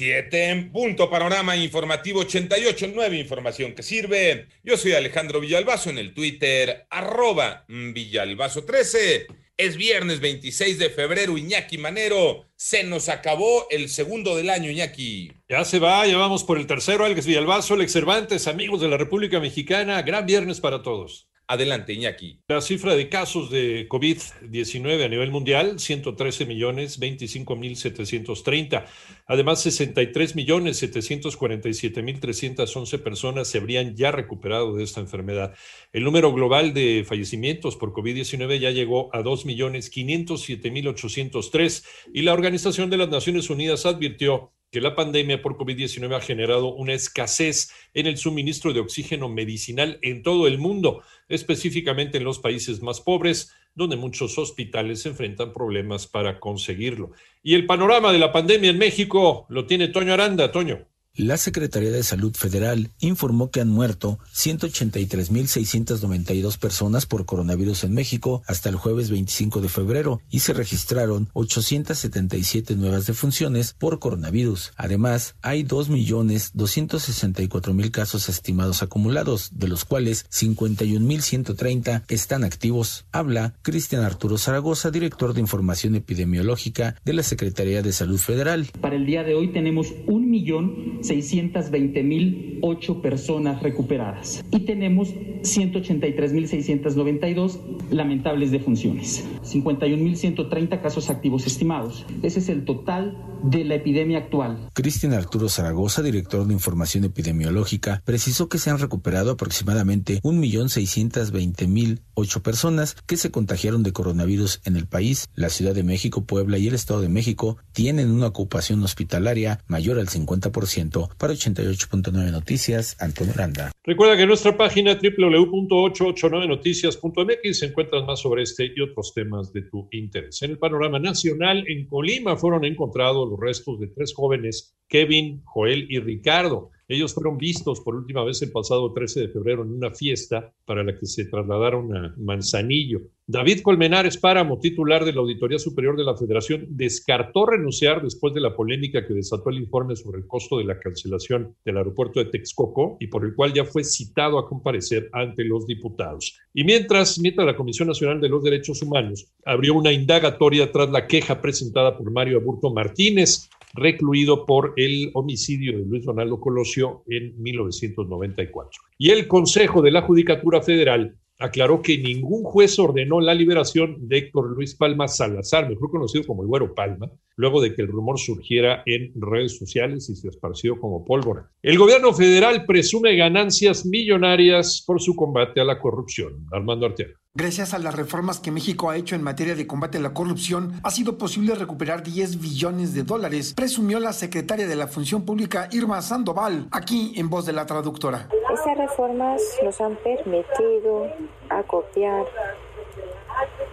7 en punto. Panorama informativo 88. 9 información que sirve. Yo soy Alejandro Villalbazo en el Twitter, arroba Villalbazo 13. Es viernes 26 de febrero, Iñaki Manero. Se nos acabó el segundo del año, Iñaki. Ya se va, ya vamos por el tercero. Alex Villalbazo, Alex Cervantes, amigos de la República Mexicana. Gran viernes para todos. Adelante, Iñaki. La cifra de casos de COVID-19 a nivel mundial, 113 millones 25 mil 730. Además, 63 millones 747 mil 311 personas se habrían ya recuperado de esta enfermedad. El número global de fallecimientos por COVID-19 ya llegó a 2 millones 507 mil 803 y la Organización de las Naciones Unidas advirtió que la pandemia por COVID-19 ha generado una escasez en el suministro de oxígeno medicinal en todo el mundo, específicamente en los países más pobres, donde muchos hospitales enfrentan problemas para conseguirlo. Y el panorama de la pandemia en México lo tiene Toño Aranda. Toño. La Secretaría de Salud Federal informó que han muerto 183.692 personas por coronavirus en México hasta el jueves 25 de febrero y se registraron 877 nuevas defunciones por coronavirus. Además, hay 2.264.000 casos estimados acumulados, de los cuales 51.130 están activos. Habla Cristian Arturo Zaragoza, director de Información Epidemiológica de la Secretaría de Salud Federal. Para el día de hoy tenemos un millón 620.008 personas recuperadas y tenemos 183.692 lamentables defunciones, 51.130 casos activos estimados. Ese es el total de la epidemia actual. Cristian Arturo Zaragoza, director de Información Epidemiológica, precisó que se han recuperado aproximadamente 1.620.008 personas que se contagiaron de coronavirus en el país. La Ciudad de México, Puebla y el Estado de México tienen una ocupación hospitalaria mayor al 50% para 88.9 Noticias, Antonio Aranda. Recuerda que en nuestra página www.889noticias.mx se encuentran más sobre este y otros temas de tu interés. En el panorama nacional, en Colima fueron encontrados los restos de tres jóvenes, Kevin, Joel y Ricardo. Ellos fueron vistos por última vez el pasado 13 de febrero en una fiesta para la que se trasladaron a Manzanillo. David Colmenares Páramo, titular de la Auditoría Superior de la Federación, descartó renunciar después de la polémica que desató el informe sobre el costo de la cancelación del aeropuerto de Texcoco y por el cual ya fue citado a comparecer ante los diputados. Y mientras, mientras la Comisión Nacional de los Derechos Humanos abrió una indagatoria tras la queja presentada por Mario Aburto Martínez, recluido por el homicidio de Luis Donaldo Colosio en 1994. Y el Consejo de la Judicatura Federal aclaró que ningún juez ordenó la liberación de Héctor Luis Palma Salazar, mejor conocido como el Güero Palma, luego de que el rumor surgiera en redes sociales y se esparció como pólvora. El gobierno federal presume ganancias millonarias por su combate a la corrupción. Armando Arteaga. Gracias a las reformas que México ha hecho en materia de combate a la corrupción, ha sido posible recuperar 10 billones de dólares, presumió la secretaria de la Función Pública Irma Sandoval, aquí en voz de la traductora. Estas reformas nos han permitido acopiar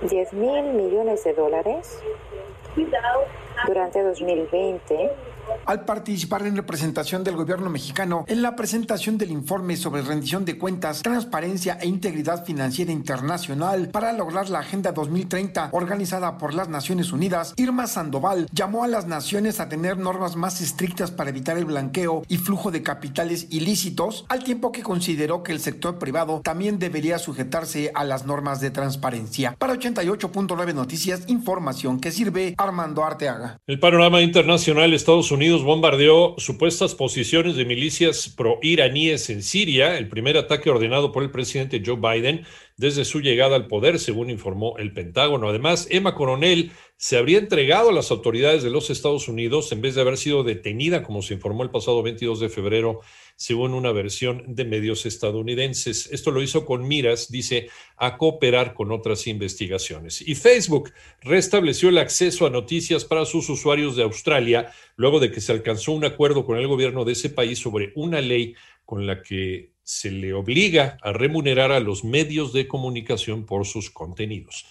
10 mil millones de dólares durante 2020 al participar en representación del gobierno mexicano en la presentación del informe sobre rendición de cuentas, transparencia e integridad financiera internacional para lograr la Agenda 2030 organizada por las Naciones Unidas, Irma Sandoval llamó a las naciones a tener normas más estrictas para evitar el blanqueo y flujo de capitales ilícitos, al tiempo que consideró que el sector privado también debería sujetarse a las normas de transparencia. Para 88.9 Noticias, información que sirve Armando Arteaga. El panorama internacional Estados Unidos Unidos bombardeó supuestas posiciones de milicias pro-iraníes en Siria, el primer ataque ordenado por el presidente Joe Biden desde su llegada al poder, según informó el Pentágono. Además, Emma Coronel se habría entregado a las autoridades de los Estados Unidos en vez de haber sido detenida, como se informó el pasado 22 de febrero, según una versión de medios estadounidenses. Esto lo hizo con miras, dice, a cooperar con otras investigaciones. Y Facebook restableció el acceso a noticias para sus usuarios de Australia, luego de que se alcanzó un acuerdo con el gobierno de ese país sobre una ley con la que se le obliga a remunerar a los medios de comunicación por sus contenidos.